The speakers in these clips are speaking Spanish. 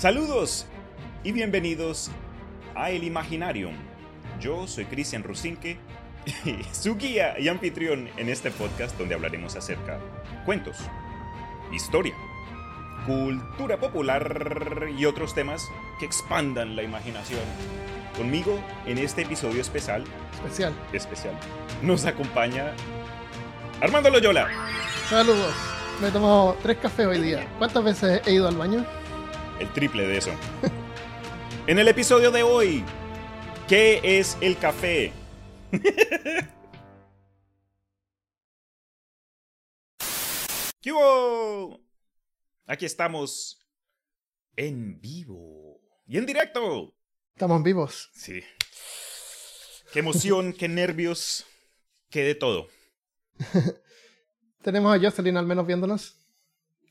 Saludos y bienvenidos a El Imaginarium. Yo soy Cristian Rusinque, su guía y anfitrión en este podcast donde hablaremos acerca cuentos, historia, cultura popular y otros temas que expandan la imaginación. Conmigo en este episodio especial, Especial. especial, nos acompaña Armando Loyola. Saludos. Me he tomado tres cafés hoy día. ¿Cuántas veces he ido al baño? El triple de eso. en el episodio de hoy, ¿qué es el café? ¿Qué hubo? Aquí estamos en vivo y en directo. Estamos vivos. Sí. Qué emoción, qué nervios, qué de todo. Tenemos a Jocelyn al menos viéndonos.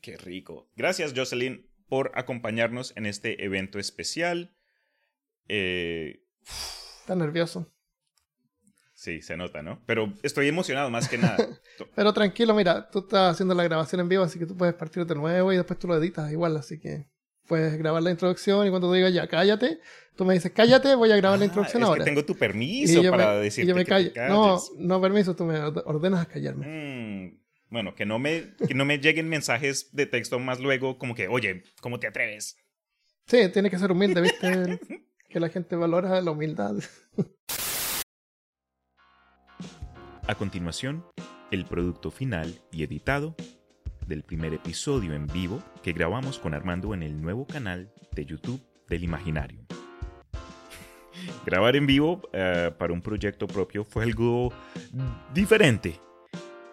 Qué rico. Gracias, Jocelyn, por acompañarnos en este evento especial. Eh, Está nervioso. sí, se nota, ¿no? Pero estoy emocionado más que nada. Pero tranquilo, mira, tú estás haciendo la grabación en vivo, así que tú puedes partir de nuevo y después tú lo editas igual, así que puedes grabar la introducción y cuando te diga ya cállate, tú me dices cállate, voy a grabar la Ah, introducción es ahora. que tengo tu permiso y para me, y decirte yo me que callo. te No, calles. no permiso, tú me orde- ordenas a callarme. Mm, bueno, que no, me, que no me lleguen mensajes de texto más luego como que, oye, ¿cómo te atreves? Sí, tiene que ser humilde, ¿viste? que la gente valora la humildad. A continuación, el producto final y editado del primer episodio en vivo que grabamos con Armando en el nuevo canal de YouTube del Imaginario. Grabar en vivo eh, para un proyecto propio fue algo diferente.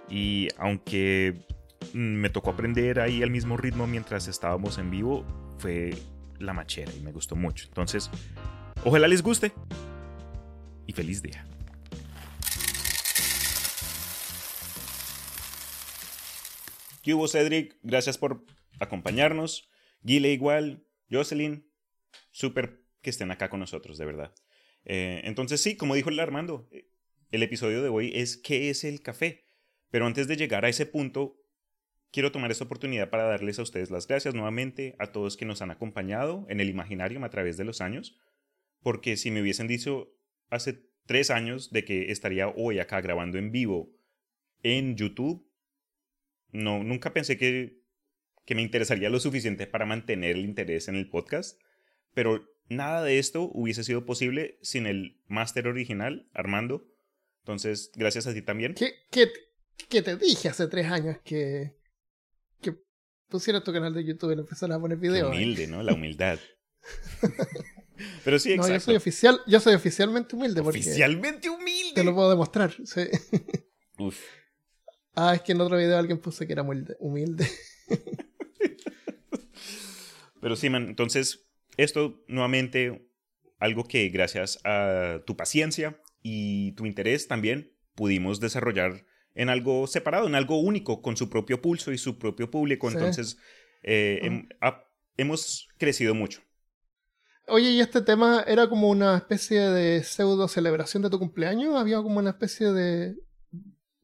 Y aunque mm, me tocó aprender ahí al mismo ritmo mientras estábamos en vivo, fue la machera y me gustó mucho. Entonces, ojalá les guste y feliz día. ¿Qué hubo, Cedric? Gracias por acompañarnos. Guile igual, Jocelyn, súper que estén acá con nosotros, de verdad. Eh, entonces sí, como dijo el Armando, eh, el episodio de hoy es ¿qué es el café? Pero antes de llegar a ese punto, quiero tomar esta oportunidad para darles a ustedes las gracias nuevamente a todos que nos han acompañado en el Imaginarium a través de los años, porque si me hubiesen dicho hace tres años de que estaría hoy acá grabando en vivo en YouTube, no, nunca pensé que, que me interesaría lo suficiente para mantener el interés en el podcast, pero nada de esto hubiese sido posible sin el máster original, Armando. Entonces, gracias a ti también. ¿Qué, qué, qué te dije hace tres años que, que pusieras tu canal de YouTube y le empezaras a poner Qué videos? humilde, ¿no? La humildad. pero sí, No, exacto. yo soy oficial, yo soy oficialmente humilde Oficialmente humilde. te lo puedo demostrar. sí. Uf. Ah, es que en otro video alguien puso que era humilde. humilde. Pero sí, man, entonces, esto nuevamente, algo que gracias a tu paciencia y tu interés también pudimos desarrollar en algo separado, en algo único, con su propio pulso y su propio público. Sí. Entonces, eh, Ah. hem- ha- hemos crecido mucho. Oye, ¿y este tema era como una especie de pseudo celebración de tu cumpleaños? ¿Había como una especie de,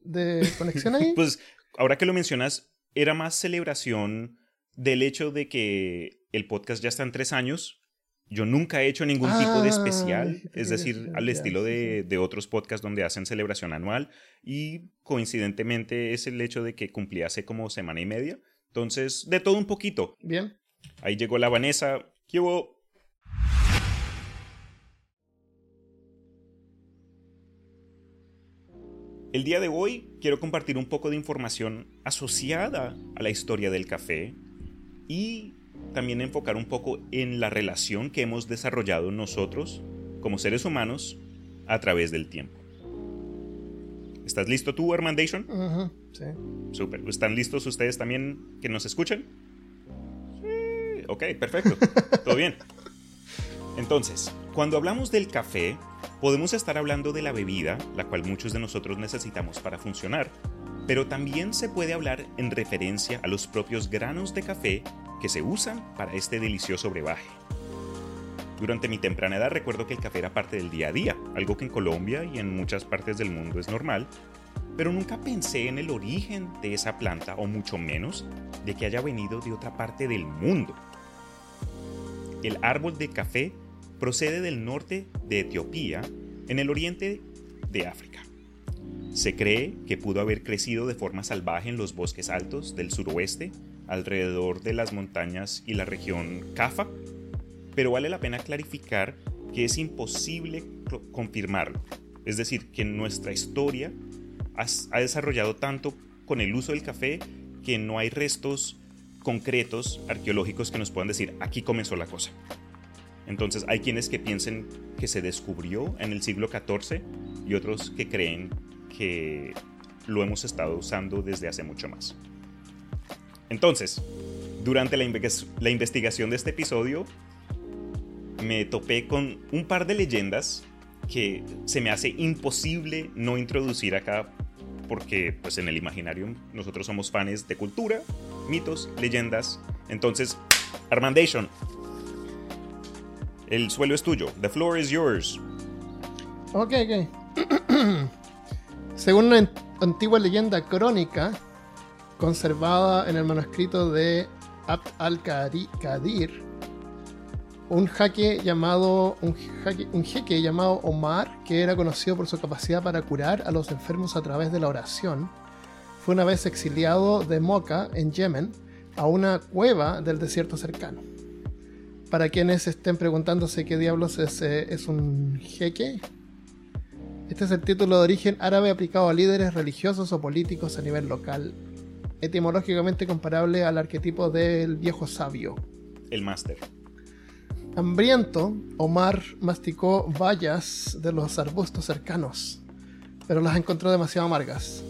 de conexión ahí? Pues, ahora que lo mencionas, era más celebración del hecho de que el podcast ya está en tres años. Yo nunca he hecho ningún tipo de especial, es decir, al estilo de otros podcasts donde hacen celebración anual y coincidentemente es el hecho de que cumplí hace como semana y media. Entonces, de todo un poquito. Bien. Ahí llegó la Vanessa. ¿Qué hubo? El día de hoy quiero compartir un poco de información asociada a la historia del café y también enfocar un poco en la relación que hemos desarrollado nosotros como seres humanos a través del tiempo. ¿Estás listo tú, Armandation? Ujú, sí. Súper. ¿Están listos ustedes también que nos escuchan? Sí. Ok, perfecto. Todo bien. Entonces, cuando hablamos del café, podemos estar hablando de la bebida, la cual muchos de nosotros necesitamos para funcionar, pero también se puede hablar en referencia a los propios granos de café que se usan para este delicioso brebaje. Durante mi temprana edad recuerdo que el café era parte del día a día, algo que en Colombia y en muchas partes del mundo es normal, pero nunca pensé en el origen de esa planta o mucho menos de que haya venido de otra parte del mundo. el árbol de café procede del norte de Etiopía, en el oriente de África. Se cree que pudo haber crecido de forma salvaje en los bosques altos del suroeste, alrededor de las montañas y la región Cafa, pero vale la pena clarificar que es imposible confirmarlo. Es decir, que nuestra historia ha desarrollado tanto con el uso del café que no hay restos concretos arqueológicos que nos puedan decir aquí comenzó la cosa. Entonces hay quienes que piensen que se descubrió en el siglo XIV y otros que creen que lo hemos estado usando desde hace mucho más. Entonces, durante la, la investigación de este episodio, me topé con un par de leyendas que se me hace imposible no introducir acá porque pues en el imaginario nosotros somos fans de cultura, mitos, leyendas. Entonces, Armandation, el suelo es tuyo. The floor is yours. Ok, ok. Según una antigua leyenda crónica, conservada en el manuscrito de Abd al-Qadir, un llamado jeque llamado Omar, que era conocido por su capacidad para curar a los enfermos a través de la oración, fue una vez exiliado de Mocha, en Yemen, a una cueva del desierto cercano. Para quienes estén preguntándose qué diablos es, eh, es un jeque, este es el título de origen árabe aplicado a líderes religiosos o políticos a nivel local, etimológicamente comparable al arquetipo del viejo sabio. El máster. Hambriento, Omar masticó bayas de los arbustos cercanos, pero las encontró demasiado amargas.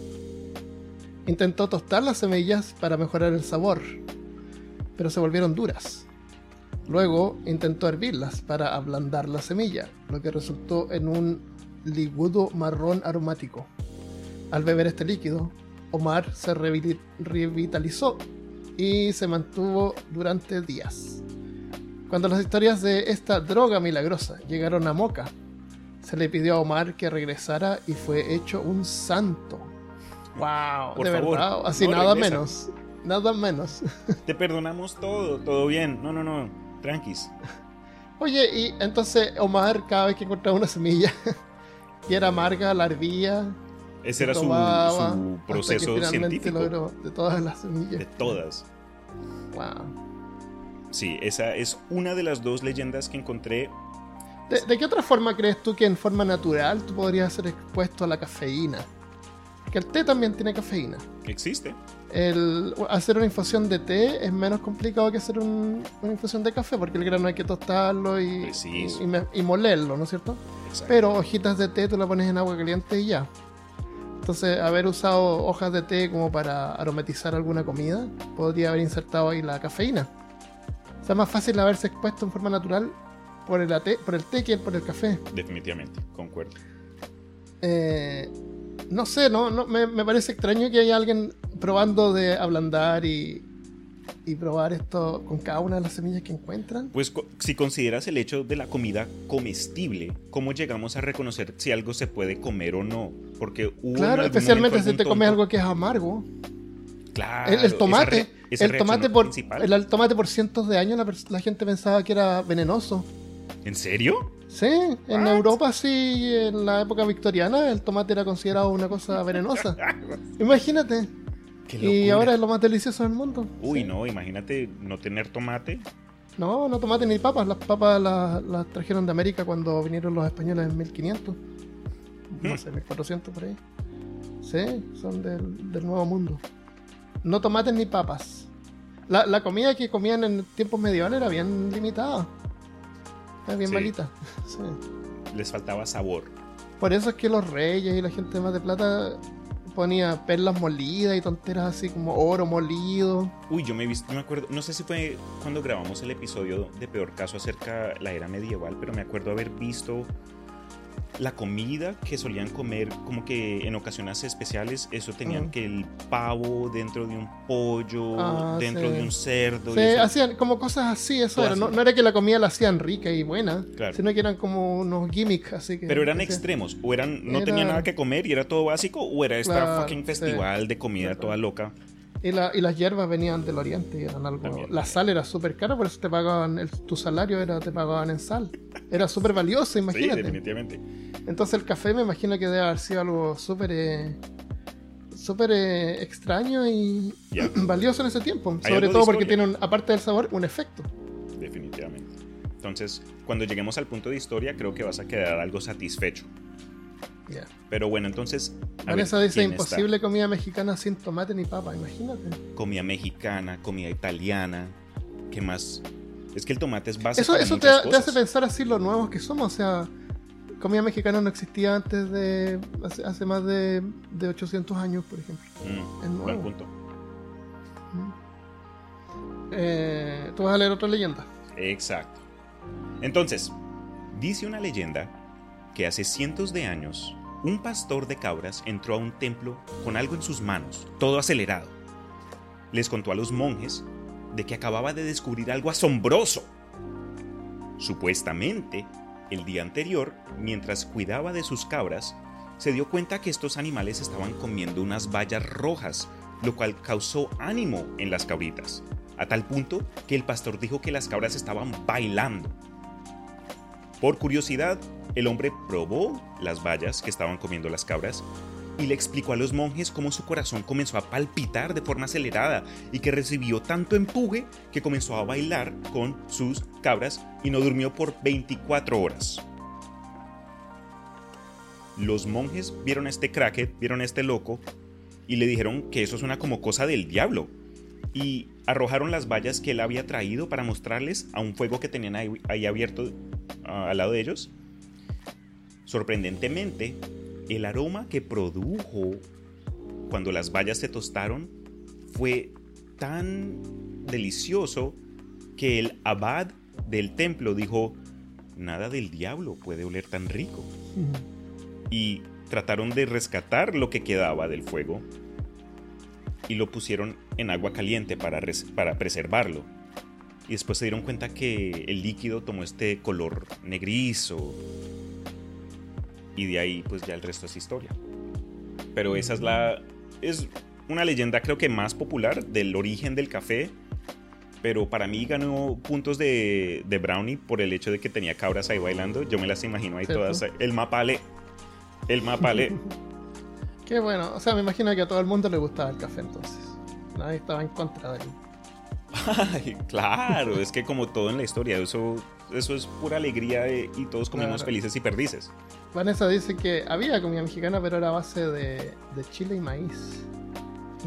Intentó tostar las semillas para mejorar el sabor, pero se volvieron duras. Luego intentó hervirlas para ablandar la semilla, lo que resultó en un ligudo marrón aromático. Al beber este líquido, Omar se revitalizó y se mantuvo durante días. Cuando las historias de esta droga milagrosa llegaron a Moca, se le pidió a Omar que regresara y fue hecho un santo. ¡Wow! de verdad, así nada menos. Nada menos. Te perdonamos todo, todo bien. No, no, no, tranquis. Oye, y entonces Omar cada vez que encontraba una semilla y era amarga, la hervía. Ese era su, proceso científico. de todas las semillas. De todas. Wow. Sí, esa es una de las dos leyendas que encontré. ¿De, qué otra forma crees tú que en forma natural tú podrías ser expuesto a la cafeína? Que el té también tiene cafeína. Existe. El, hacer una infusión de té es menos complicado que hacer una infusión de café, porque el grano hay que tostarlo y, y molerlo, ¿no es cierto? Pero hojitas de té tú la pones en agua caliente y ya. Entonces, haber usado hojas de té como para aromatizar alguna comida, podría haber insertado ahí la cafeína. O sea, más fácil haberse expuesto en forma natural por el, té, por el té que por el café. Definitivamente, concuerdo. Eh, no sé, no, no me, me, parece extraño que haya alguien probando de ablandar y, y probar esto con cada una de las semillas que encuentran? Pues si consideras el hecho de la comida comestible, ¿cómo llegamos a reconocer si algo se puede comer o no? Porque Claro, especialmente si te comes algo que es amargo. Claro. El, tomate, el tomate por el, tomate por cientos de años la, gente pensaba que era venenoso. ¿En serio? Sí, en Europa sí, en la época victoriana el tomate era considerado una cosa venenosa. Imagínate y ahora es lo más delicioso del mundo. Uy, no, imagínate no tener tomate. No, no tomate ni papas. Las papas las, trajeron de América cuando vinieron los españoles en 1500. No hmm. sé, 1400 por ahí. Sí, son del, Nuevo Mundo. No tomates ni papas. La, comida que comían en tiempos medievales era bien limitada. Era bien malita. Les faltaba sabor. Por eso es que los reyes y la gente más de plata ponía perlas molidas y tonteras así como oro molido. Uy, yo me he visto, me acuerdo, no sé si fue cuando grabamos el episodio de Peor Caso acerca de la era medieval, pero me acuerdo haber visto la comida que solían comer como que en ocasiones especiales, eso tenían que el pavo dentro de un pollo, ah, dentro de un cerdo. Sí, hacían como cosas así, eso era. No, era que la comida la hacían rica y buena, sino que eran como unos gimmicks así que... Pero eran extremos, o eran, no tenían nada que comer y era todo básico, o era esta fucking festival de comida toda loca. Y, la- y las hierbas venían del oriente y eran algo. También. La sal era súper cara, por eso te pagaban. el- tu salario era te pagaban en sal. Era súper valioso, Sí, imagínate. definitivamente. Entonces el café me imagino que debe haber sido algo súper. eh, súper eh, extraño y valioso en ese tiempo. Sobre todo porque tiene, un- aparte del sabor, un efecto. Definitivamente. Entonces, cuando lleguemos al punto de historia, creo que vas a quedar algo satisfecho. Pero bueno, entonces. ver, Vanessa dice: imposible comida mexicana sin tomate ni papa, imagínate. Comida mexicana, comida italiana. ¿Qué más? Es que el tomate es base Eso, para eso te, hace pensar así lo nuevos que somos. O sea, comida mexicana no existía antes de. hace, hace más de, de 800 años, por ejemplo. Mm, es nuevo. buen punto. Eh, Tú vas a leer otra leyenda. Exacto. Entonces, dice una leyenda que hace cientos de años un pastor de cabras entró a un templo con algo en sus manos, todo acelerado. Les contó a los monjes de que acababa de descubrir algo asombroso. Supuestamente, el día anterior, mientras cuidaba de sus cabras, se dio cuenta que estos animales estaban comiendo unas bayas rojas, lo cual causó ánimo en las cabritas, a tal punto que el pastor dijo que las cabras estaban bailando. Por curiosidad, el hombre probó las bayas que estaban comiendo las cabras y le explicó a los monjes cómo su corazón comenzó a palpitar de forma acelerada y que recibió tanto empuje que comenzó a bailar con sus cabras y no durmió por 24 horas. Los monjes vieron a este cracket, vieron a este loco y le dijeron que eso es una como cosa del diablo y arrojaron las vallas que él había traído para mostrarles a un fuego que tenían ahí, ahí abierto ah, al lado de ellos. Sorprendentemente, el aroma que produjo cuando las vallas se tostaron fue tan delicioso que el abad del templo dijo, nada del diablo puede oler tan rico. Y trataron de rescatar lo que quedaba del fuego y lo pusieron en agua caliente para, para preservarlo. Y después se dieron cuenta que el líquido tomó este color negrizo. Y de ahí pues ya el resto es historia. Pero esa es la... Es una leyenda creo que más popular del origen del café. Pero para mí ganó puntos de, de Brownie por el hecho de que tenía cabras ahí bailando. Yo me las imagino ahí ¿Cierto? todas. El mapale. El mapale. Qué bueno. O sea, me imagino que a todo el mundo le gustaba el café entonces. Nadie estaba en contra de él. Ay, claro, es que como todo en la historia, eso, eso es pura alegría eh, y todos comimos Claro. felices y perdices. Vanessa dice que había comida mexicana, pero era a base de, de chile y maíz.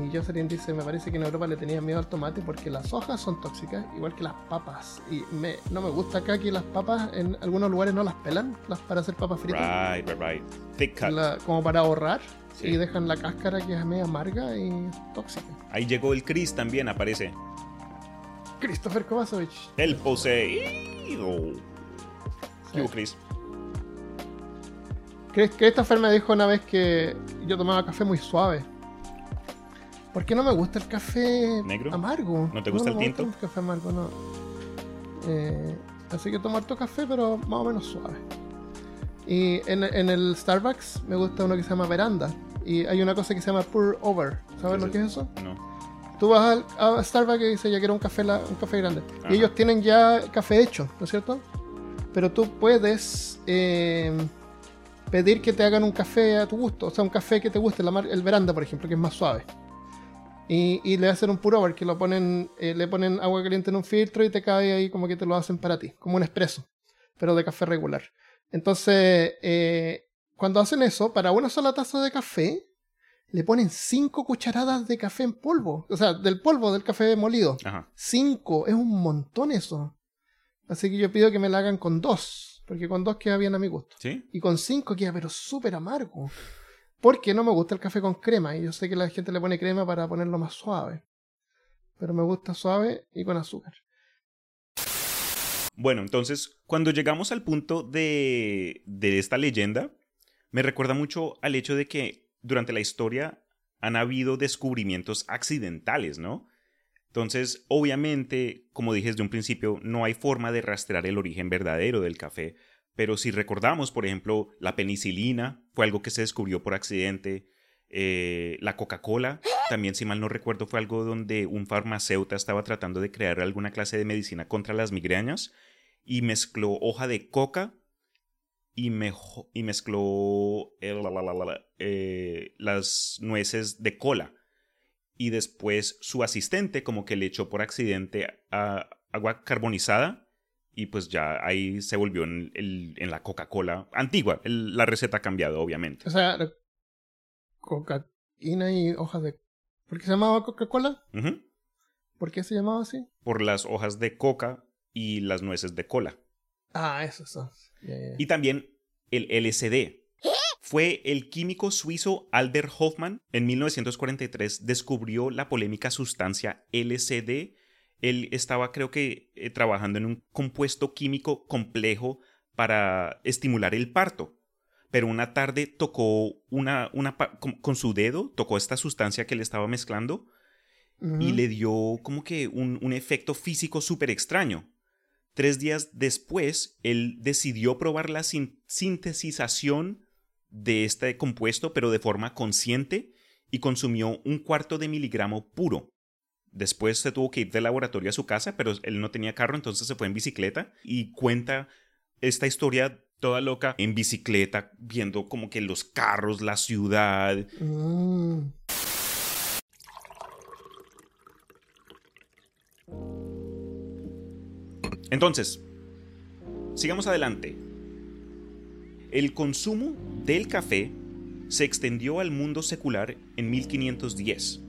Y Jocelyn dice, me parece que en Europa le tenían miedo al tomate porque las hojas son tóxicas, igual que las papas. Y me, no me gusta acá que las papas en algunos lugares no las pelan las para hacer papas fritas. Right, right, right. Thick cut. la- como para ahorrar. Sí. Y dejan la cáscara que es media amarga y tóxica. Ahí llegó el Chris también, aparece. Christopher Kovacevic. El poseído. ¿Qué hubo, Chris? Chris- Christopher me dijo una vez que yo tomaba café muy suave. Porque no me gusta el café ¿Negro? amargo. ¿No te gusta el me tinto? el café amargo, no. Eh, así que tomo harto café, pero más o menos suave. Y en, en el Starbucks me gusta uno que se llama Veranda. Y hay una cosa que se llama Pour Over. ¿Sabes ¿Qué lo que es eso? No. Tú vas al, a Starbucks y dices, ya quiero un café, la- un café grande. Ajá. Y ellos tienen ya café hecho, ¿no es cierto? Pero tú puedes eh, pedir que te hagan un café a tu gusto. O sea, un café que te guste, la mar- el veranda, por ejemplo, que es más suave. Y, y le hacen un pour over, que lo ponen, eh, le ponen agua caliente en un filtro y te cae ahí como que te lo hacen para ti, como un espresso, pero de café regular. Entonces, eh, cuando hacen eso, para una sola taza de café, le ponen 5 cucharadas de café en polvo. O sea, del polvo del café molido. Ajá. 5, es un montón eso. Así que yo pido que me la hagan con dos, porque con dos queda bien a mi gusto. ¿Sí? Y con 5 queda pero súper amargo. Porque no me gusta el café con crema, y yo sé que la gente le pone crema para ponerlo más suave. Pero me gusta suave y con azúcar. Bueno, entonces, cuando llegamos al punto de, de esta leyenda, me recuerda mucho al hecho de que durante la historia han habido descubrimientos accidentales, ¿no? Entonces, obviamente, como dije desde un principio, no hay forma de rastrear el origen verdadero del café, pero si recordamos, por ejemplo, la penicilina fue algo que se descubrió por accidente, eh, la Coca-Cola también si mal no recuerdo fue algo donde un farmacéutico estaba tratando de crear alguna clase de medicina contra las migrañas y mezcló hoja de coca y, y mezcló eh, las nueces de cola. Y después su asistente como que le echó por accidente a agua carbonizada y pues ya ahí se volvió en, en la Coca-Cola antigua. la receta ha cambiado, obviamente. O sea, cocaína y hojas de... ¿Por qué se llamaba Coca-Cola? ¿Por qué se llamaba así? Por las hojas de coca y las nueces de cola. Ah, eso, Y también el LSD. Fue el químico suizo Albert Hoffman en 1943 descubrió la polémica sustancia LSD. Él estaba creo que eh, trabajando en un compuesto químico complejo para estimular el parto. Pero una tarde tocó una, una con, su dedo, tocó esta sustancia que le estaba mezclando y le dio como que un, un efecto físico súper extraño. Tres días después, él decidió probar la sintetización de este compuesto, pero de forma consciente, y consumió un cuarto de miligramo puro. Después se tuvo que ir del laboratorio a su casa, pero él no tenía carro, entonces se fue en bicicleta y cuenta esta historia toda loca en bicicleta, viendo como que los carros, la ciudad. Mm. Entonces, sigamos adelante. El consumo del café se extendió al mundo secular en 1510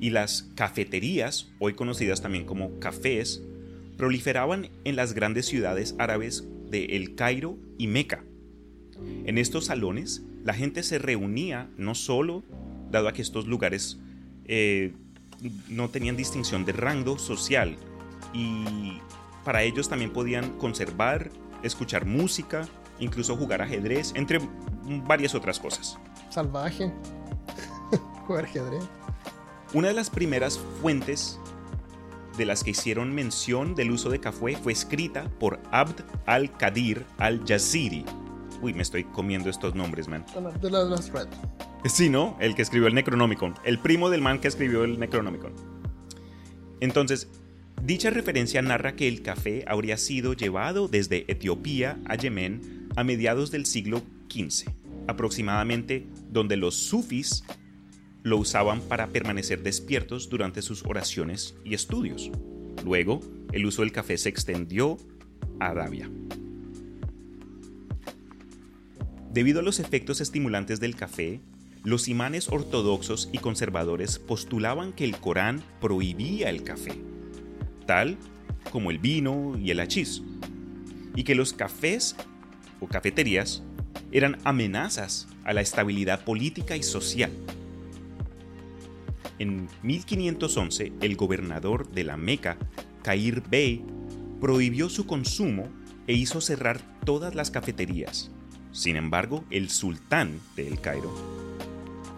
y las cafeterías, hoy conocidas también como cafés, proliferaban en las grandes ciudades árabes de El Cairo y Meca. En estos salones, la gente se reunía no solo, dado a que estos lugares eh, no tenían distinción de rango social, y para ellos también podían conservar, escuchar música, incluso jugar ajedrez, entre varias otras cosas. Salvaje. jugar ajedrez. Una de las primeras fuentes de las que hicieron mención del uso de café fue escrita por Abd al-Qadir al-Yazidi. Uy, me estoy comiendo estos nombres, man. De las Red. Sí, ¿no? El que escribió el Necronomicon. El primo del man que escribió el Necronomicon. Entonces, Dicha referencia narra que el café habría sido llevado desde Etiopía a Yemen a mediados del siglo XV, aproximadamente donde los sufis lo usaban para permanecer despiertos durante sus oraciones y estudios. Luego, el uso del café se extendió a Arabia. Debido a los efectos estimulantes del café, los imanes ortodoxos y conservadores postulaban que el Corán prohibía el café tal como el vino y el hachís, y que los cafés o cafeterías eran amenazas a la estabilidad política y social. En 1511, el gobernador de la Meca, Cair Bey, prohibió su consumo e hizo cerrar todas las cafeterías. Sin embargo, el sultán de El Cairo,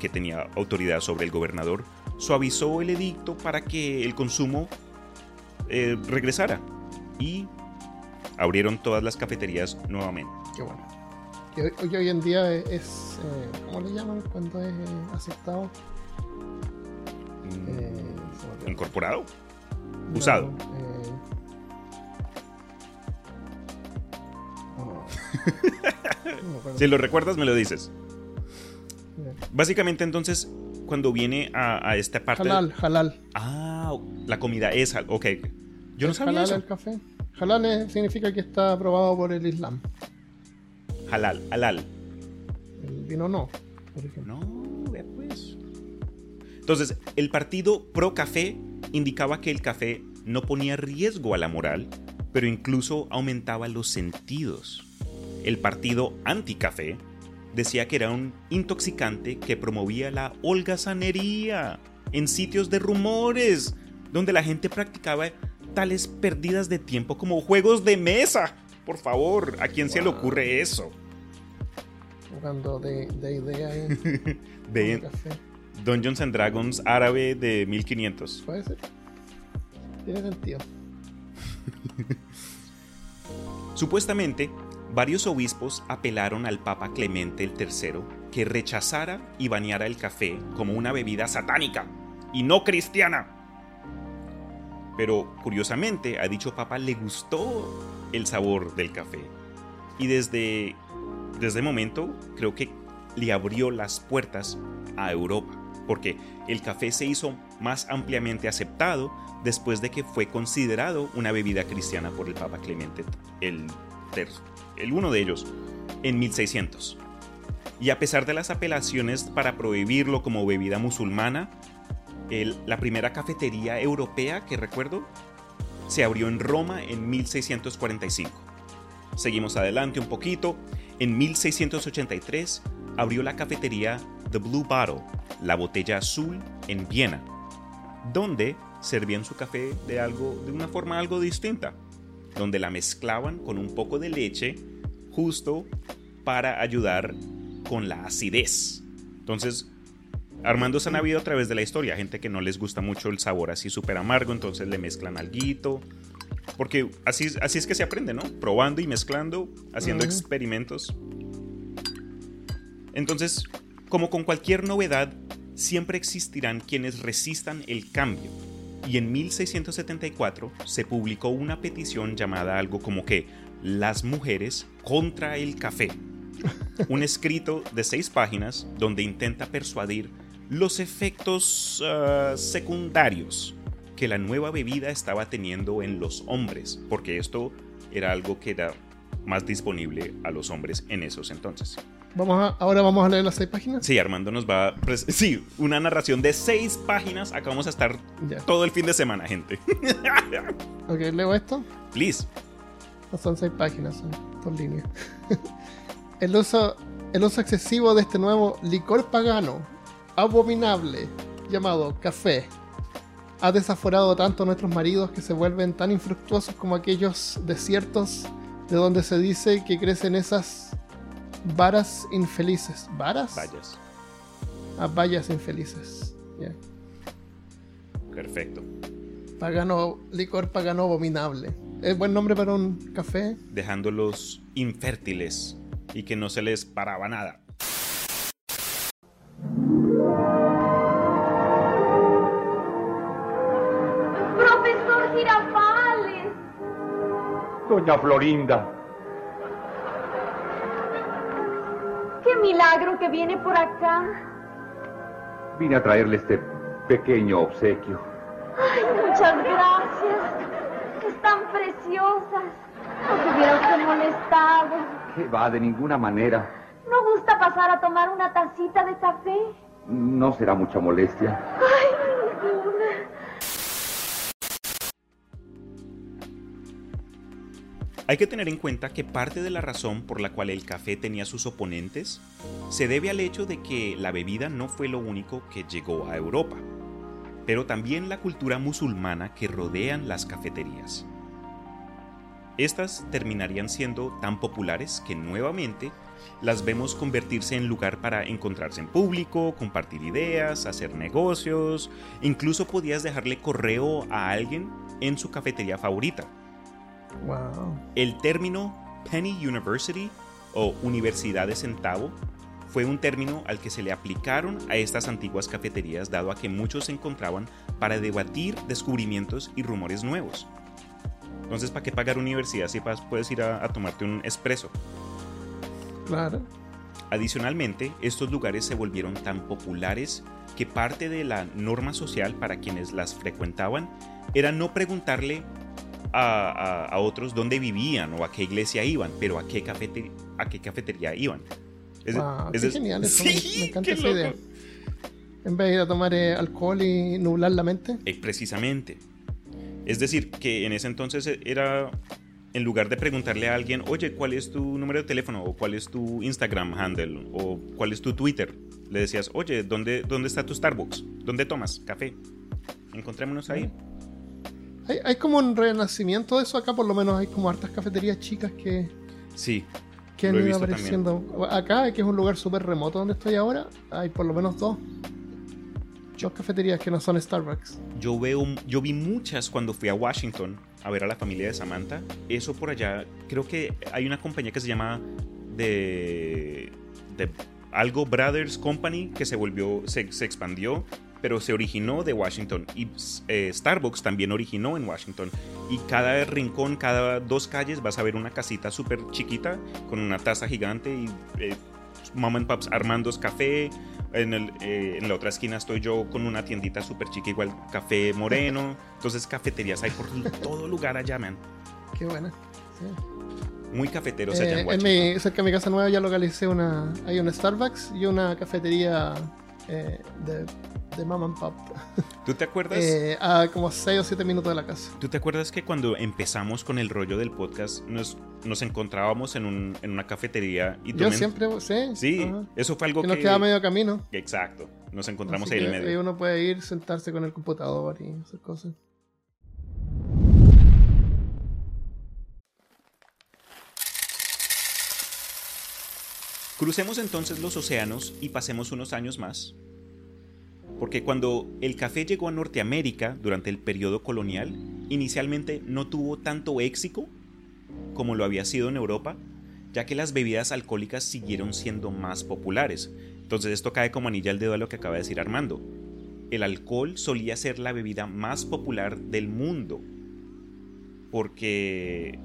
que tenía autoridad sobre el gobernador, suavizó el edicto para que el consumo eh, regresara. Y abrieron todas las cafeterías nuevamente. Qué bueno. Y hoy, en día es, eh, ¿cómo le llaman cuando es eh, aceptado? Mm, ¿Incorporado? ¿Usado? si lo recuerdas, me lo dices. Básicamente, entonces, cuando viene a, esta parte. Halal, halal. Ah, la comida es. Ok. Yo no sabía halal el café. Halal significa que está aprobado por el Islam. Halal, halal. El vino no, por ejemplo. No, pues. Entonces, el partido pro café indicaba que el café no ponía riesgo a la moral, pero incluso aumentaba los sentidos. El partido anti-café decía que era un intoxicante que promovía la holgazanería en sitios de rumores, donde la gente practicaba tales pérdidas de tiempo como juegos de mesa. Por favor, ¿a quién se le ocurre eso? Jugando de, idea de Dungeons and Dragons árabe de 1500. Puede ser. Tiene sentido. Supuestamente, varios obispos apelaron al Papa Clemente III que rechazara y baneara el café como una bebida satánica y no cristiana. Pero curiosamente a dicho papa le gustó el sabor del café. Y desde, desde momento creo que le abrió las puertas a Europa. Porque el café se hizo más ampliamente aceptado después de que fue considerado una bebida cristiana por el Papa Clemente el, el uno de ellos en 1600. Y a pesar de las apelaciones para prohibirlo como bebida musulmana, la primera cafetería europea que recuerdo se abrió en Roma en 1645. Seguimos adelante un poquito. En 1683 abrió la cafetería The Blue Bottle, la botella azul, en Viena, donde servían su café de, algo, de una forma algo distinta, donde la mezclaban con un poco de leche justo para ayudar con la acidez. Entonces, Armando se han habido a través de la historia, gente que no les gusta mucho el sabor así súper amargo, entonces le mezclan alguito. Porque así, así es que se aprende, ¿no? Probando y mezclando, haciendo experimentos. Entonces, como con cualquier novedad, siempre existirán quienes resistan el cambio. Y en 1674 se publicó una petición llamada algo como que Las mujeres contra el café. Un escrito de seis páginas donde intenta persuadir los efectos ah, secundarios que la nueva bebida estaba teniendo en los hombres, porque esto era algo que era más disponible a los hombres en esos entonces. Vamos ahora vamos a leer las seis páginas. Sí, Armando nos va a... Sí, una narración de seis páginas. Acá vamos a estar todo el fin de semana, gente. ok, leo esto. Please. No son seis páginas, son dos líneas. el, uso, el uso excesivo de este nuevo licor pagano abominable llamado café ha desaforado tanto a nuestros maridos que se vuelven tan infructuosos como aquellos desiertos de donde se dice que crecen esas varas infelices. ¿Varas? Vallas. Ah, vallas infelices. Perfecto. Pagano, licor pagano abominable. ¿Es buen nombre para un café? Dejándolos infértiles y que no se les paraba nada. Doña Florinda. Qué milagro que viene por acá. Vine a traerle este pequeño obsequio. Ay, muchas gracias. Están preciosas. No te hubiera usted molestado. Que va, de ninguna manera. ¿No gusta pasar a tomar una tacita de café? No será mucha molestia. Ay, ninguna. Hay que tener en cuenta que parte de la razón por la cual el café tenía sus oponentes se debe al hecho de que la bebida no fue lo único que llegó a Europa, pero también la cultura musulmana que rodean las cafeterías. Estas terminarían siendo tan populares que nuevamente las vemos convertirse en lugar para encontrarse en público, compartir ideas, hacer negocios, incluso podías dejarle correo a alguien en su cafetería favorita el término Penny University o Universidad de Centavo fue un término al que se le aplicaron a estas antiguas cafeterías dado a que muchos se encontraban para debatir descubrimientos y rumores nuevos. Entonces, ¿para qué pagar universidad si puedes ir a, a tomarte un espresso? Claro. Adicionalmente, estos lugares se volvieron tan populares que parte de la norma social para quienes las frecuentaban era no preguntarle a, otros dónde vivían o a qué iglesia iban, pero a qué, cafetería, a qué cafetería iban. Es, genial eso, me, encanta esa idea. En vez de ir a tomar eh, alcohol y nublar la mente. Eh, precisamente. Es decir, que en ese entonces era, en lugar de preguntarle a alguien, oye, ¿cuál es tu número de teléfono? ¿O cuál es tu Instagram handle? ¿O cuál es tu Twitter? Le decías, oye, ¿dónde, dónde está tu Starbucks? ¿Dónde tomas café? Encontrémonos ahí. Hay, como un renacimiento de eso acá, por lo menos hay como hartas cafeterías chicas que. Sí. Que han ido apareciendo. Acá, que es un lugar súper remoto donde estoy ahora, hay por lo menos dos. Dos cafeterías que no son Starbucks. Yo veo, yo vi muchas cuando fui a Washington a ver a la familia de Samantha. Eso por allá, creo que hay una compañía que se llama de, de algo Brothers Company que se volvió, se, se expandió pero se originó de Washington y eh, Starbucks también originó en Washington. Y cada rincón, cada dos calles vas a ver una casita súper chiquita con una taza gigante y eh, mom and pops armando café. En, el, eh, en, la otra esquina estoy yo con una tiendita súper chica, igual café moreno. Entonces cafeterías hay por todo lugar allá, man. Qué buena. Muy cafeteros allá en en Washington. mi, cerca de mi casa nueva ya localicé una. Hay un Starbucks y una cafetería eh, de, de Mom and Pop. ¿Tú te acuerdas? Eh, a como 6 o 7 minutos de la casa. ¿Tú te acuerdas que cuando empezamos con el rollo del podcast nos, nos encontrábamos en, un, en una cafetería y tú Yo siempre, sí. Sí, ajá. eso fue algo Que que... nos queda medio camino. Exacto, nos encontramos Así ahí en que medio. Uno puede ir, sentarse con el computador y esas cosas. Crucemos entonces los océanos y pasemos unos años más. Porque cuando el café llegó a Norteamérica durante el periodo colonial, inicialmente no tuvo tanto éxito como lo había sido en Europa, ya que las bebidas alcohólicas siguieron siendo más populares. Entonces esto cae como anilla al dedo a lo que acaba de decir Armando. El alcohol solía ser la bebida más popular del mundo, porque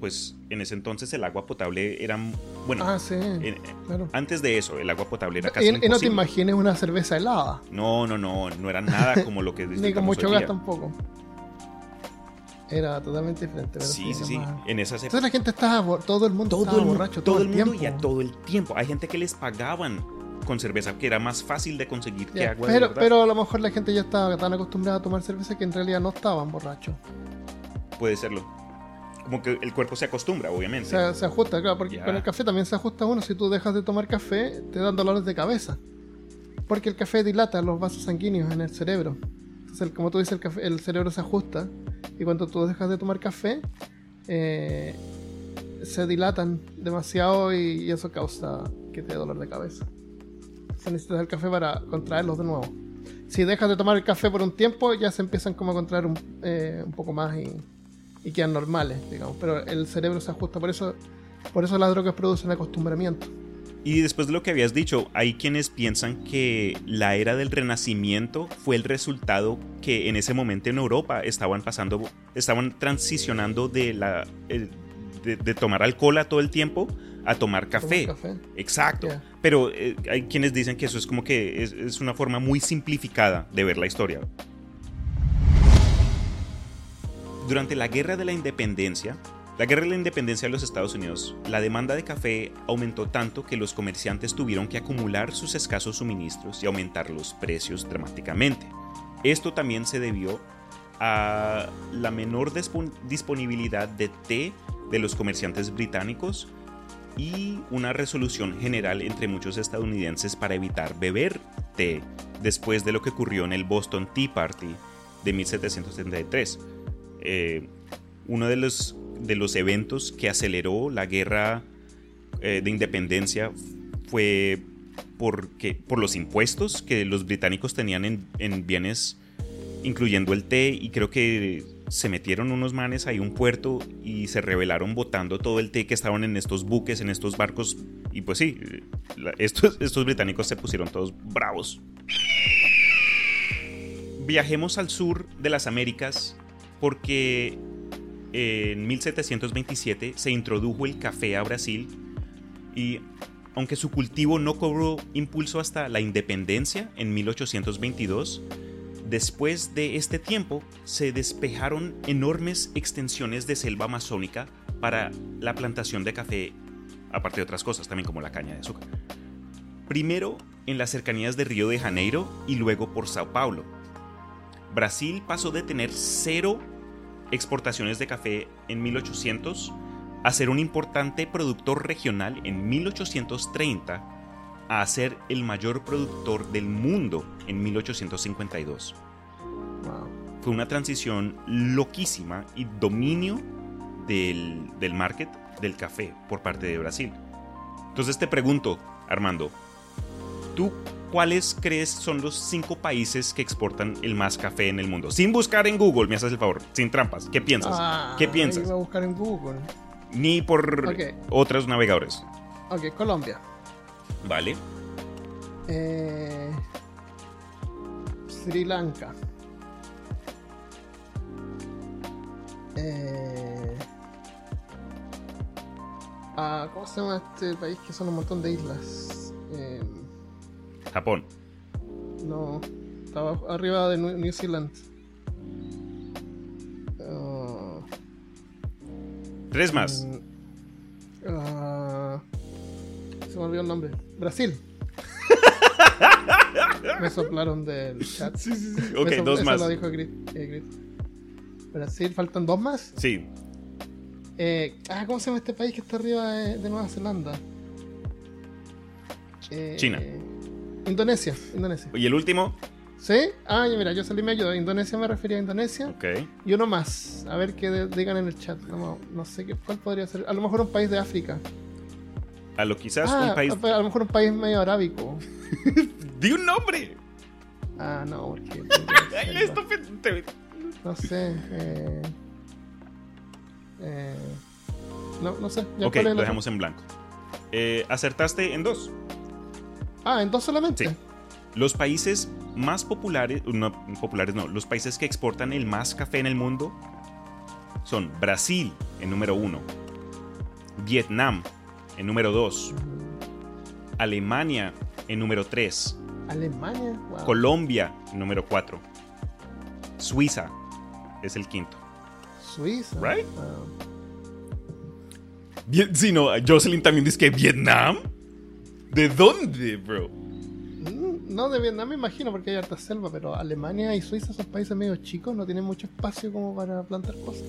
pues en ese entonces el agua potable era bueno, Ah, sí. en- claro. antes de eso, el agua potable era casi Y, no te imagines una cerveza helada. No, no, no, no era nada como lo que Ni con mucho gas tampoco. Era totalmente diferente. Sí, sí, sí. más- En esas Entonces la gente estaba, todo el mundo todo estaba el, borracho todo todo, el el mundo tiempo. y a todo el tiempo. Hay gente que les pagaban con cerveza, que era más fácil de conseguir que agua pero, pero a lo mejor la gente ya estaba tan acostumbrada a tomar cerveza que en realidad no estaban borrachos. Puede serlo. Como que el cuerpo se acostumbra, obviamente. O sea, se ajusta, claro, porque Ya. con el café también se ajusta uno. Si tú dejas de tomar café, te dan dolores de cabeza. Porque el café dilata los vasos sanguíneos en el cerebro. Entonces, el- como tú dices, el, café- el cerebro se ajusta. Y cuando tú dejas de tomar café, eh, se dilatan demasiado y, y eso causa que te dé dolor de cabeza. Entonces necesitas el café para contraerlos de nuevo. Si dejas de tomar el café por un tiempo, ya se empiezan como a contraer un, eh, un poco más y, y quedan normales, digamos. Pero el cerebro se ajusta. Por eso, por eso las drogas producen acostumbramiento. Y después de lo que habías dicho, hay quienes piensan que la era del renacimiento fue el resultado que en ese momento en Europa estaban pasando, estaban transicionando de la de, de tomar alcohol a todo el tiempo a tomar café. Exacto. Pero eh, hay quienes dicen que eso es como que es, es una forma muy simplificada de ver la historia. Durante la Guerra de la Independencia, la Guerra de la Independencia de los Estados Unidos, la demanda de café aumentó tanto que los comerciantes tuvieron que acumular sus escasos suministros y aumentar los precios dramáticamente. Esto también se debió a la menor dispon- disponibilidad de té de los comerciantes británicos y una resolución general entre muchos estadounidenses para evitar beber té después de lo que ocurrió en el Boston Tea Party de 1773. Eh, uno de los, de los eventos que aceleró la guerra eh, de independencia fue porque, por los impuestos que los británicos tenían en, en bienes, incluyendo el té, y creo que se metieron unos manes ahí a un puerto y se rebelaron botando todo el té que estaban en estos buques, en estos barcos, y pues sí, estos, estos británicos se pusieron todos bravos. Viajemos al sur de las Américas porque en 1727 se introdujo el café a Brasil y aunque su cultivo no cobró impulso hasta la independencia en 1822, después de este tiempo se despejaron enormes extensiones de selva amazónica para la plantación de café, aparte de otras cosas también como la caña de azúcar. Primero en las cercanías de Río de Janeiro y luego por Sao Paulo. Brasil pasó de tener cero exportaciones de café en 1800 a ser un importante productor regional en 1830 a ser el mayor productor del mundo en 1852. Wow. Fue una transición loquísima y dominio del, del market del café por parte de Brasil. Entonces te pregunto, Armando, ¿tú cuáles crees son los cinco países que exportan el más café en el mundo? Sin buscar en Google, me haces el favor, sin trampas. ¿Qué piensas? Ah, ¿Qué piensas? Iba a buscar en Google. Ni por otros navegadores. Ok, Colombia. Vale. Eh, Sri Lanka. Eh, ah, ¿Cómo se llama este país que son un montón de islas? Eh, Japón. no, estaba arriba de New Zealand. Ah, Tres más. mm, ah, se me olvidó el nombre. Brasil. me soplaron del chat. Sí, sí, sí. Ok, dos más. lo dijo Grit, eh, Grit. Brasil, faltan dos más. Sí. Eh, ah, ¿cómo se llama este país que está arriba de, de Nueva Zelanda? Eh, China. Indonesia, Indonesia. Y el último. ¿Sí? Ah, mira, yo salí me ayuda. Indonesia me refería a Indonesia. Ok. Y uno más. A ver qué digan en el chat. No, no sé qué, cuál podría ser. A lo mejor un país de África. A lo quizás Ah, un país. a, a lo mejor un país medio arábico. ¡Di un nombre! Ah, no, porque. Esto No sé. Eh, eh, no, no sé. Ya, Ok, ¿cuál es el lo otro? dejamos en blanco. Eh, acertaste en dos. Ah, en dos solamente. Sí. Los países más populares, no populares no, los países que exportan el más café en el mundo son Brasil en número uno, Vietnam en número dos, Alemania en número tres, Alemania. Wow. Colombia en número cuatro, Suiza es el quinto. Suiza. Right? Bien, sí, no, Jocelyn también dice que Vietnam. ¿De dónde, bro? mm, no, de Vietnam me imagino porque hay harta selva, pero Alemania y Suiza son países medio chicos, no tienen mucho espacio como para plantar cosas.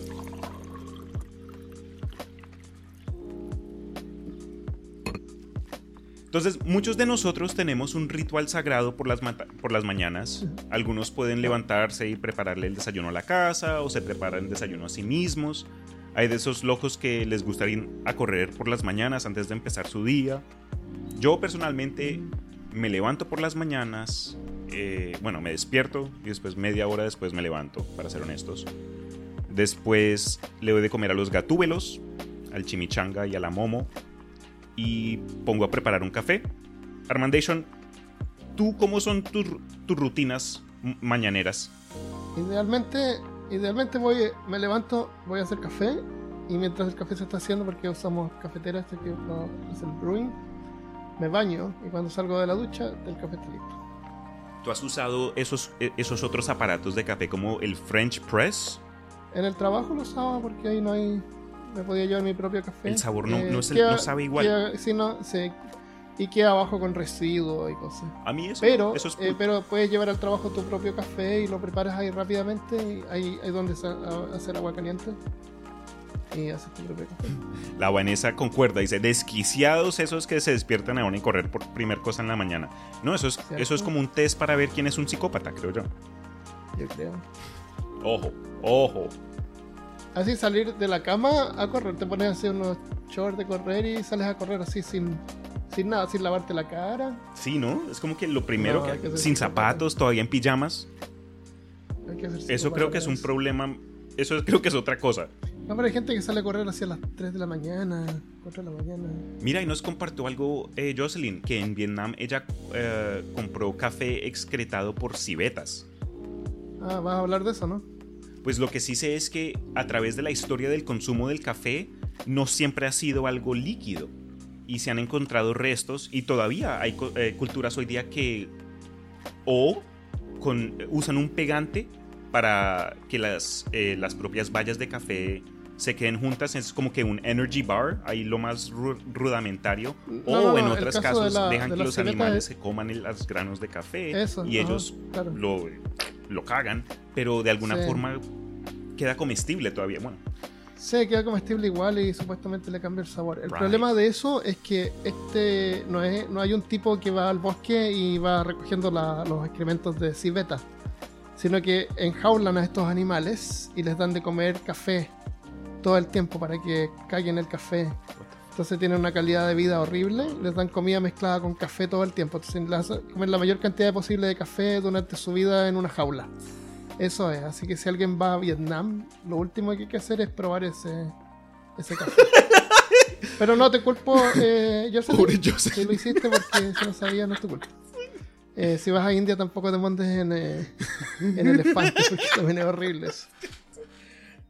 Entonces, muchos de nosotros tenemos un ritual sagrado por las, por las mañanas. Algunos pueden levantarse y prepararle el desayuno a la casa o se preparan desayuno a sí mismos. Hay de esos locos que les gusta ir a correr por las mañanas antes de empezar su día. Yo personalmente me levanto por las mañanas, eh, bueno, me despierto y después media hora después me levanto, para ser honestos. Después le doy de comer a los gatúbelos, al chimichanga y a la momo y pongo a preparar un café. Armandation, ¿tú cómo son tus, tus rutinas mañaneras? Idealmente, idealmente voy, me levanto, voy a hacer café y mientras el café se está haciendo, porque usamos cafetera, este que es el brewing, me baño y cuando salgo de la ducha, el café está listo. ¿Tú has usado esos, e- esos otros aparatos de café como el French Press? En el trabajo lo usaba porque ahí no hay. Me podía llevar mi propio café. El sabor no- no es el- queda- no sabe igual. queda- sí, no, sí. Y queda abajo con residuos y cosas. A mí eso, Pero, eso es eh, pero puedes llevar al trabajo tu propio café y lo preparas ahí rápidamente. Y ahí hay donde hacer agua caliente. Y. La Vanessa concuerda, dice, desquiciados esos que se despiertan ahora y correr por primer cosa en la mañana. No, eso es, ¿Cierto? eso es como un test para ver quién es un psicópata, creo yo. Yo creo. Ojo, ojo. Así salir de la cama a correr. Te pones así unos shorts de correr y sales a correr así sin, sin nada, sin lavarte la cara. Sí, ¿no? Es como que lo primero No, que... que sin zapatos, todavía en pijamas. Hay que Eso creo que es un problema... Eso es- creo que es otra cosa. No, pero hay gente que sale a correr hacia las 3 de la mañana, 4 de la mañana. Mira, y nos compartió algo eh, Jocelyn, que en Vietnam ella eh, compró café excretado por civetas. Ah, vas a hablar de eso, ¿no? Pues lo que sí sé es que a través de la historia del consumo del café no siempre ha sido algo líquido y se han encontrado restos y todavía hay eh, culturas hoy día que o con, usan un pegante para que las, eh, las propias vallas de café se queden juntas, es como que un energy bar, ahí lo más ru- rudimentario, No, o no, en no, otros caso de casos la- dejan de que los animales es- se coman el- los granos de café Eso, y ellos claro. lo, lo cagan, pero de alguna Sí. forma queda comestible todavía. Bueno, Sí, queda comestible igual y supuestamente le cambia el sabor. El Right. problema de eso es que este no es no hay un tipo que va al bosque y va recogiendo la- los excrementos de civeta, sino que enjaulan a estos animales y les dan de comer café todo el tiempo para que caguen el café. Entonces tienen una calidad de vida horrible, les dan comida mezclada con café todo el tiempo. Entonces comer la mayor cantidad posible de café durante su vida en una jaula. Eso es, así que si alguien va a Vietnam, lo último que hay que hacer es probar ese, ese café. Pero no te culpo, eh, yo sé que lo hiciste porque si no sabía no es tu culpa. Eh, si vas a India tampoco te montes en, eh, en elefantes, porque también es horrible eso.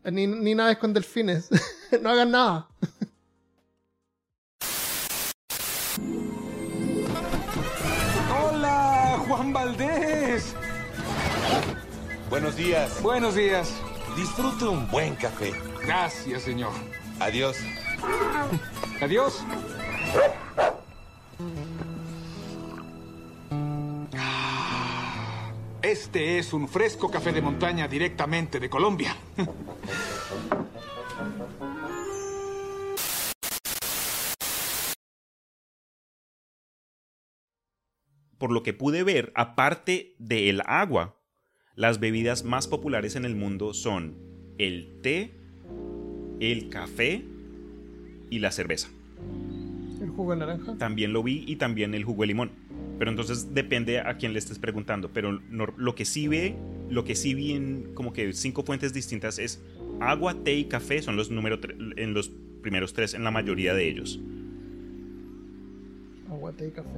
Ni, ni naves con delfines. no hagan nada. Hola, Juan Valdés. Buenos días. Buenos días. Disfrute un buen café. Gracias, señor. Adiós. Adiós. Este es un fresco café de montaña directamente de Colombia. Por lo que pude ver, aparte del agua, las bebidas más populares en el mundo son el té, el café y la cerveza. El jugo de naranja. También lo vi y también el jugo de limón. Pero entonces depende a quién le estés preguntando. Pero no- lo que sí ve, lo que sí vi en como que cinco fuentes distintas es agua, té y café son los número en los primeros tres en la mayoría de ellos. Agua, té y café.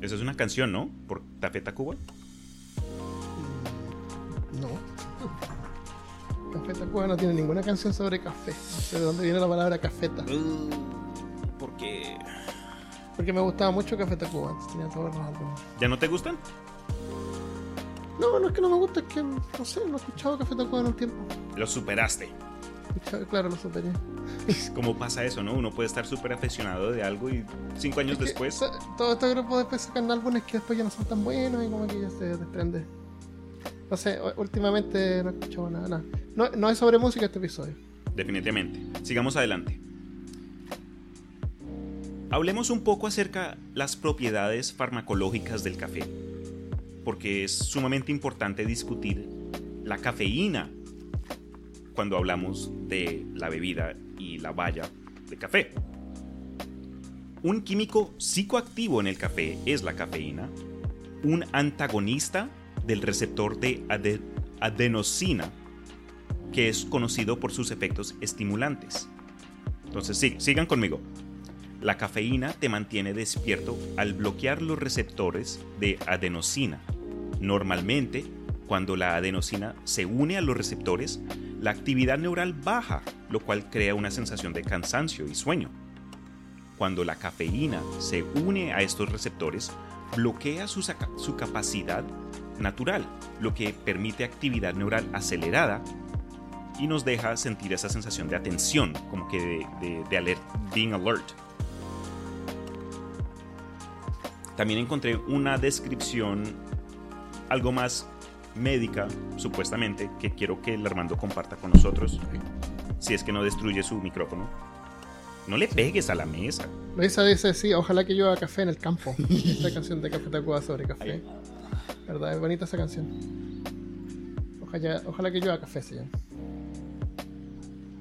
Esa es una canción, ¿no? Por Tafeta Cuba. No. Café Tacuba no tiene ninguna canción sobre café. No sé de dónde viene la palabra cafeta. Porque Porque me gustaba mucho Café Tacuba. antes Tenía todos los álbumes. ya no te gustan. No, no es que no me gusta, es que no sé, no he escuchado Café Tacuba en un tiempo. Lo superaste. Claro, lo superé. ¿Cómo pasa eso, no? Uno puede estar súper aficionado de algo y cinco años Es que, después. o sea, todo este grupo después sacan álbumes que después ya no son tan buenos y como que ya se desprende. No sé, últimamente no he escuchado nada. nada. No, no es sobre música este episodio. Definitivamente. Sigamos adelante. Hablemos un poco acerca las propiedades farmacológicas del café, porque es sumamente importante discutir la cafeína cuando hablamos de la bebida y la valla de café. Un químico psicoactivo en el café es la cafeína, un antagonista del receptor de ade- adenosina, que es conocido por sus efectos estimulantes. Entonces, sí, sigan conmigo. La cafeína te mantiene despierto al bloquear los receptores de adenosina. Normalmente, cuando la adenosina se une a los receptores, la actividad neural baja, lo cual crea una sensación de cansancio y sueño. Cuando la cafeína se une a estos receptores, bloquea su, su capacidad natural, lo que permite actividad neural acelerada y nos deja sentir esa sensación de atención, como que de, de, de alert, being alert. También encontré una descripción algo más médica, supuestamente, que quiero que el Armando comparta con nosotros, si es que no destruye su micrófono. No le pegues a la mesa. Luisa dice, sí, ojalá que haga café en el campo. Esta canción de Café Tacuba sobre café. ¿Verdad? Es bonita esa canción. Ojalá, ojalá que haga café, se llama.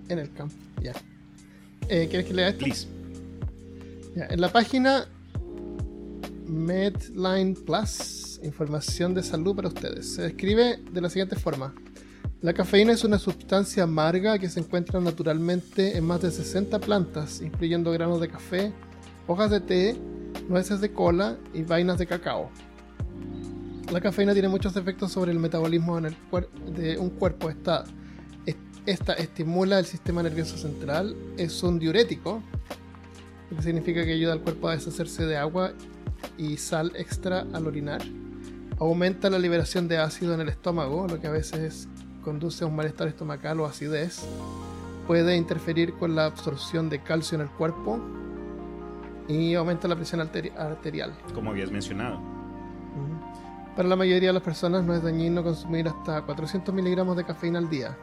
En el campo, ya. Eh, ¿Quieres que lea esto? Please. Ya, en la página Medline Plus, información de salud para ustedes. Se describe de la siguiente forma. La cafeína es una sustancia amarga que se encuentra naturalmente en más de 60 plantas, incluyendo granos de café, hojas de té, nueces de cola y vainas de cacao. La cafeína tiene muchos efectos sobre el metabolismo en el de un cuerpo. Esta, es- esta estimula el sistema nervioso central, es un diurético, lo que significa que ayuda al cuerpo a deshacerse de agua y sal extra al orinar. Aumenta la liberación de ácido en el estómago, lo que a veces conduce a un malestar estomacal o acidez. Puede interferir con la absorción de calcio en el cuerpo y aumenta la presión arteri- arterial. Como habías mencionado. Para la mayoría de las personas no es dañino consumir hasta 400 miligramos de cafeína al día.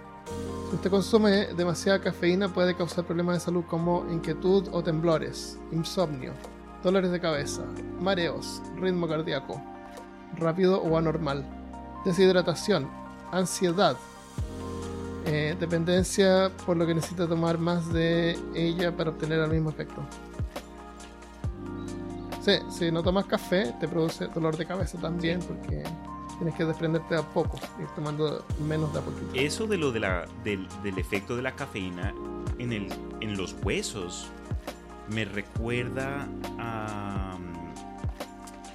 Si usted consume demasiada cafeína puede causar problemas de salud como inquietud o temblores, insomnio, dolores de cabeza, mareos, ritmo cardíaco, rápido o anormal, deshidratación, ansiedad, eh, dependencia por lo que necesita tomar más de ella para obtener el mismo efecto. Sí, si no tomas café, te produce dolor de cabeza también, porque tienes que desprenderte de a poco, ir tomando menos de a poquito. Eso de lo de la, del, del efecto de la cafeína en, el, en los huesos me recuerda a...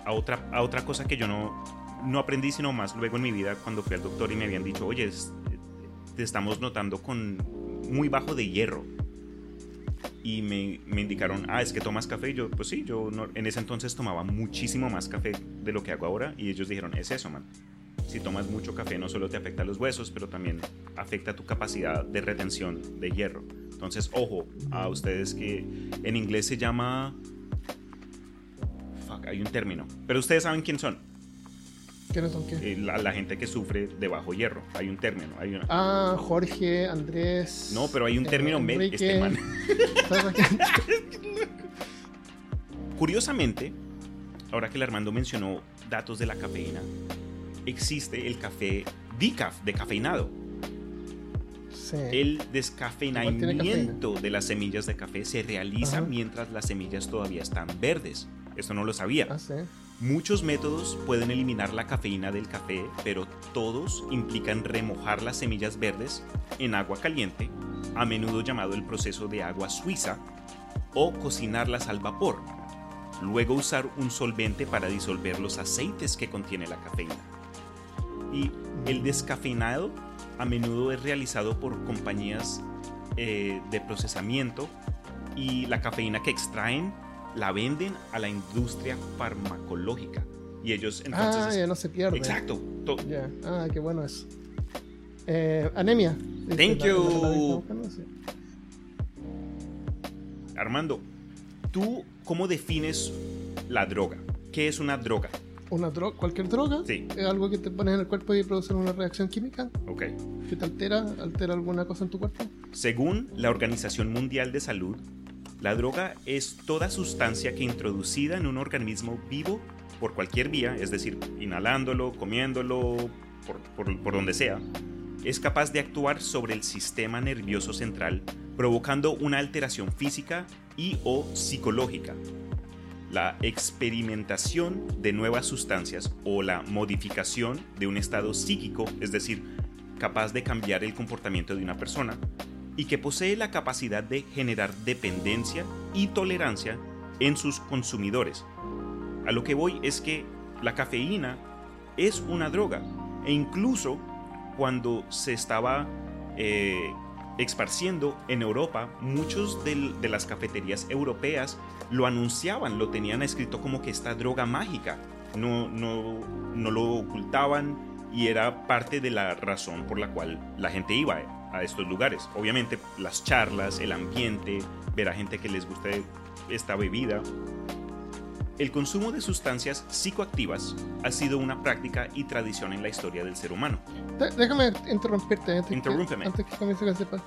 a otra, a otra cosa que yo no, no aprendí sino más luego en mi vida cuando fui al doctor y me habían dicho, oye, te estamos notando con muy bajo de hierro. Y me, me indicaron, ah, es que tomas café. Y yo, pues sí, yo no- en ese entonces tomaba muchísimo más café de lo que hago ahora. Y ellos dijeron, es eso, man. Si tomas mucho café no solo te afecta los huesos, pero también afecta tu capacidad de retención de hierro. Entonces, ojo a ustedes que en inglés se llama... Fuck, hay un término. Pero ustedes saben quién son. ¿Quiénes son qué? Eh, la, la gente que sufre de bajo hierro. Hay un término. Hay una- Ah, Jorge, Andrés. No, pero hay un término me- Enrique. este man. Curiosamente, ahora que el Armando mencionó datos de la cafeína, existe el café decaf, decafeinado. Sí. El descafeinamiento de las semillas de café se realiza Ajá. mientras las semillas todavía están verdes. Esto no lo sabía. Ah, sí. Muchos métodos pueden eliminar la cafeína del café, pero todos implican remojar las semillas verdes en agua caliente, a menudo llamado el proceso de agua suiza, o cocinarlas al vapor. Luego usar un solvente para disolver los aceites que contiene la cafeína. Y el descafeinado a menudo es realizado por compañías eh, de procesamiento y la cafeína que extraen la venden a la industria farmacológica. Y ellos entonces... ah, ya no se pierde. Exacto. to- Ya. Ah, qué bueno eso. Eh, anemia. Thank La- you. la- la- la- sí. Armando, ¿tú cómo defines la droga? ¿Qué es una droga? Una droga, cualquier droga. Sí. Es algo que te pones en el cuerpo y produce una reacción química Ok. que te altera, altera alguna cosa en tu cuerpo. Según la Organización Mundial de Salud, la droga es toda sustancia que introducida en un organismo vivo por cualquier vía, es decir, inhalándolo, comiéndolo, por, por- por donde sea, es capaz de actuar sobre el sistema nervioso central, provocando una alteración física y o psicológica. La experimentación de nuevas sustancias o la modificación de un estado psíquico, es decir, capaz de cambiar el comportamiento de una persona, y que posee la capacidad de generar dependencia y tolerancia en sus consumidores. A lo que voy es que la cafeína es una droga e incluso cuando se estaba eh, esparciendo en Europa, muchos del- de las cafeterías europeas lo anunciaban, lo tenían escrito como que esta droga mágica. No, no, no lo ocultaban y era parte de la razón por la cual la gente iba a estos lugares. Obviamente las charlas, el ambiente, ver a gente que les guste esta bebida. El consumo de sustancias psicoactivas ha sido una práctica y tradición en la historia del ser humano. Déjame interrumpirte antes, Interrúmpeme. que, antes que comience con ese pa-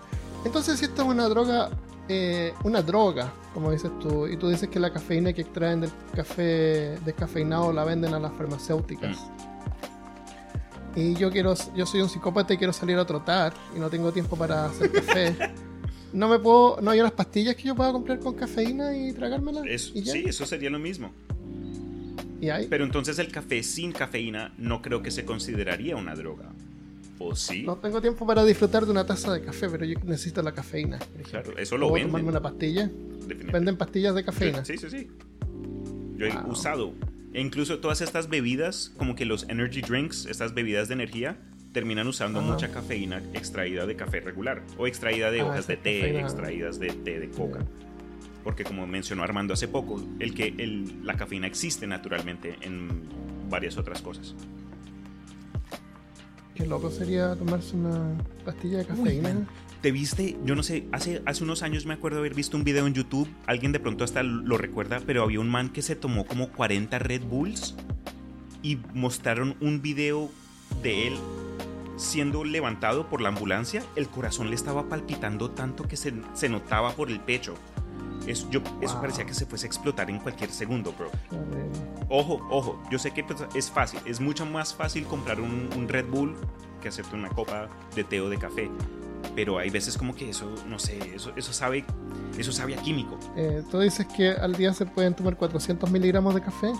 Entonces, si esto es una droga, eh, una droga, como dices tú, y tú dices que la cafeína que extraen del café descafeinado la venden a las farmacéuticas. Mm. Y yo quiero, yo soy un psicópata y quiero salir a trotar y no tengo tiempo para hacer café. No me puedo, no hay unas pastillas que yo pueda comprar con cafeína y tragármelas. Es- y sí, eso sería lo mismo. Y hay. Pero entonces el café sin cafeína no creo que se consideraría una droga. ¿O sí? No tengo tiempo para disfrutar de una taza de café, pero yo necesito la cafeína. Claro, eso lo ¿Puedo venden. tomarme una pastilla? Venden pastillas de cafeína. Sí, sí, sí. Yo he Wow. usado. E incluso todas estas bebidas, como que los energy drinks, estas bebidas de energía, terminan usando Ajá. mucha cafeína extraída de café regular. O extraída de Ah, hojas de té, cafeína. extraídas de té de coca. Porque como mencionó Armando hace poco, el que el- la cafeína existe naturalmente en varias otras cosas. Qué loco sería tomarse una pastilla de cafeína. man. ¿Te viste? Yo no sé, hace, hace unos años me acuerdo haber visto un video en YouTube, alguien de pronto hasta lo recuerda, pero había un man que se tomó como 40 Red Bulls y mostraron un video de él siendo levantado por la ambulancia. El corazón le estaba palpitando tanto que se, se notaba por el pecho. Es, yo, Eso Wow. parecía que se fuese a explotar en cualquier segundo, bro. Ojo, ojo, yo sé que pues, es fácil, es mucho más fácil comprar un, un Red Bull que hacerte una copa de té o de café. Pero hay veces como que eso, no sé, eso, eso sabe, eso sabe a químico. Eh, Tú dices que al día se pueden tomar 400 miligramos de café.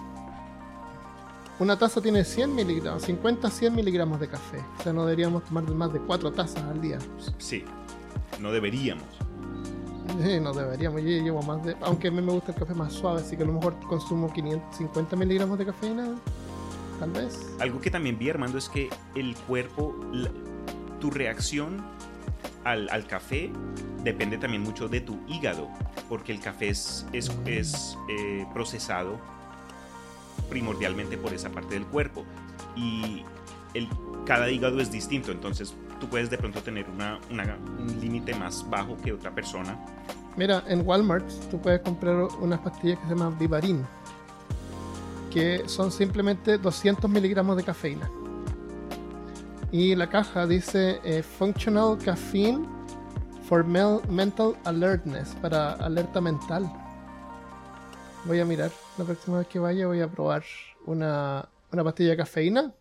Una taza tiene 100 miligramos, 50 100 miligramos de café. O sea, no deberíamos tomar más de 4 tazas al día. Sí, no deberíamos. Sí, no deberíamos. Yo llevo más de. Aunque a mí me gusta el café más suave, así que a lo mejor consumo 550 miligramos de cafeína. Tal vez. Algo que también vi, Armando, es que el cuerpo, la- tu reacción al, al café depende también mucho de tu hígado, porque el café es, es, es, eh, procesado primordialmente por esa parte del cuerpo. Y el, cada hígado es distinto, entonces tú puedes de pronto tener una, un límite más bajo que otra persona. Mira, en Walmart tú puedes comprar unas pastillas que se llaman Vivarin, que son simplemente 200 miligramos de cafeína. Y la caja dice eh, Functional Caffeine for Mental Alertness, para alerta mental. Voy a mirar, la próxima vez que vaya voy a probar una, una pastilla de cafeína.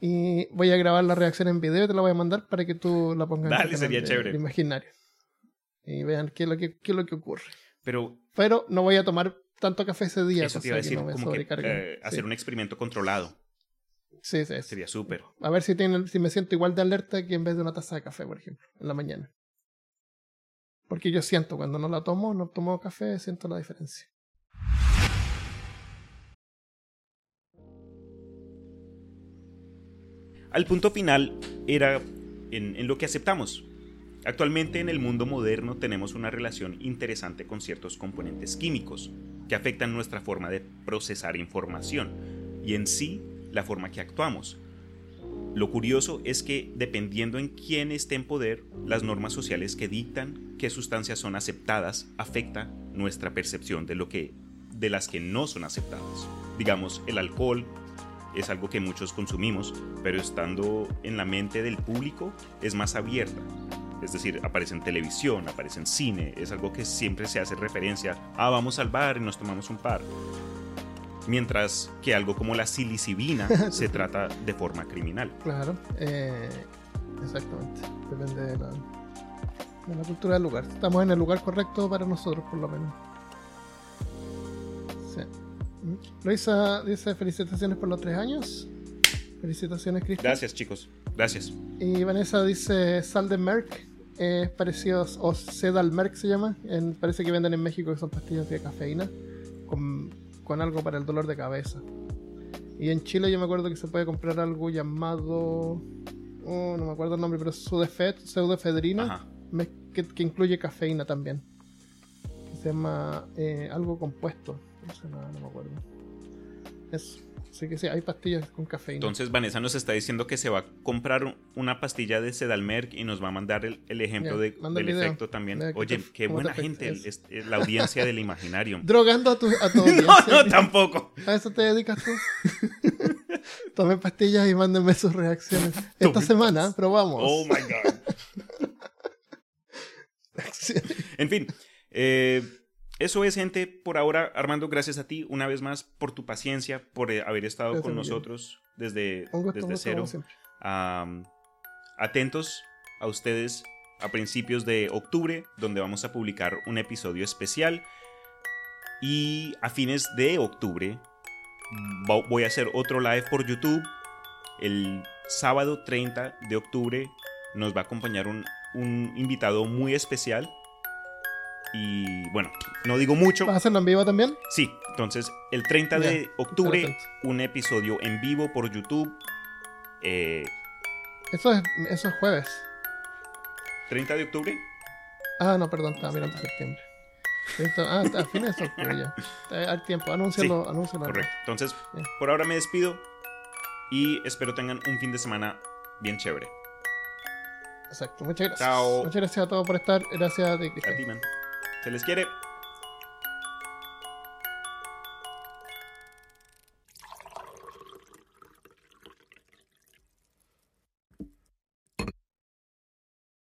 Y voy a grabar la reacción en video y te la voy a mandar para que tú la pongas en Dale, canal sería de- chévere. de imaginario. Y vean qué es lo que, qué es lo que ocurre. Pero Pero no voy a tomar tanto café ese día. eso te iba a que decir, no me como que eh, hacer Sí. un experimento controlado Sí, sí, sí. sería súper. A ver si, tiene, si me siento igual de alerta que en vez de una taza de café, por ejemplo, en la mañana. Porque yo siento cuando no la tomo, no tomo café, siento la diferencia. Al punto final era en, lo que aceptamos. Actualmente en el mundo moderno tenemos una relación interesante con ciertos componentes químicos que afectan nuestra forma de procesar información y en sí la forma que actuamos. Lo curioso es que dependiendo en quién esté en poder, las normas sociales que dictan qué sustancias son aceptadas afecta nuestra percepción de lo que de las que no son aceptadas. Digamos, el alcohol es algo que muchos consumimos, pero estando en la mente del público es más abierta. Es decir, aparece en televisión, aparece en cine, es algo que siempre se hace referencia a vamos al bar y nos tomamos un par. Mientras que algo como la silicibina se trata de forma criminal. Claro, eh, exactamente. Depende de la, de la cultura del lugar. Estamos en el lugar correcto para nosotros, por lo menos. Sí. Mm. Luisa dice felicitaciones por los tres años. Felicitaciones, Cristian. Gracias chicos, gracias. Y Vanessa dice sal de Merck. Es parecido, o Sedal Merck se llama. En- parece que venden en México que son pastillas de cafeína con, con algo para el dolor de cabeza. Y en Chile yo me acuerdo que se puede comprar algo llamado. oh, no me acuerdo el nombre, pero Sudefed, pseudoefedrina, que, que incluye cafeína también. Que se llama eh, algo compuesto. No sé nada, no me acuerdo. Eso. Así que sí, hay pastillas con cafeína. Entonces Vanessa nos está diciendo que se va a comprar una pastilla de Sedalmerc y nos va a mandar el, el ejemplo de- el del efecto también. Oye, te- qué buena gente, el- eso. es- la audiencia del Imaginarium. Drogando a tu, a tu No, audiencia. no, tampoco. ¿A eso te dedicas tú? Tomen pastillas y mándenme sus reacciones. Esta semana probamos. Oh my god. En fin, eh, eso es, gente. Por ahora, Armando, gracias a ti una vez más por tu paciencia, por eh, haber estado Gracias, con nosotros desde, gusto, desde cero. atentos a ustedes a principios de octubre, donde vamos a publicar un episodio especial. Y a fines de octubre vo- voy a hacer otro live por YouTube. El sábado 30 de octubre nos va a acompañar un, un invitado muy especial. Y bueno, no digo mucho. ¿Vas a hacerlo en vivo también? Sí, entonces el 30 Ya, de octubre, un episodio en vivo por YouTube. Eh, Eso es, eso es jueves. 30 de octubre. Ah, no, perdón, estaba mirando septiembre. Ah, a fines de octubre ya. Al tiempo, anúncialo, anúncialo. Correcto. Entonces, Bien. por ahora me despido y espero tengan un fin de semana bien chévere. Exacto, muchas gracias. Chao. Muchas gracias a todos por estar. Gracias a ti, A Cristian. ti, man. Se les quiere.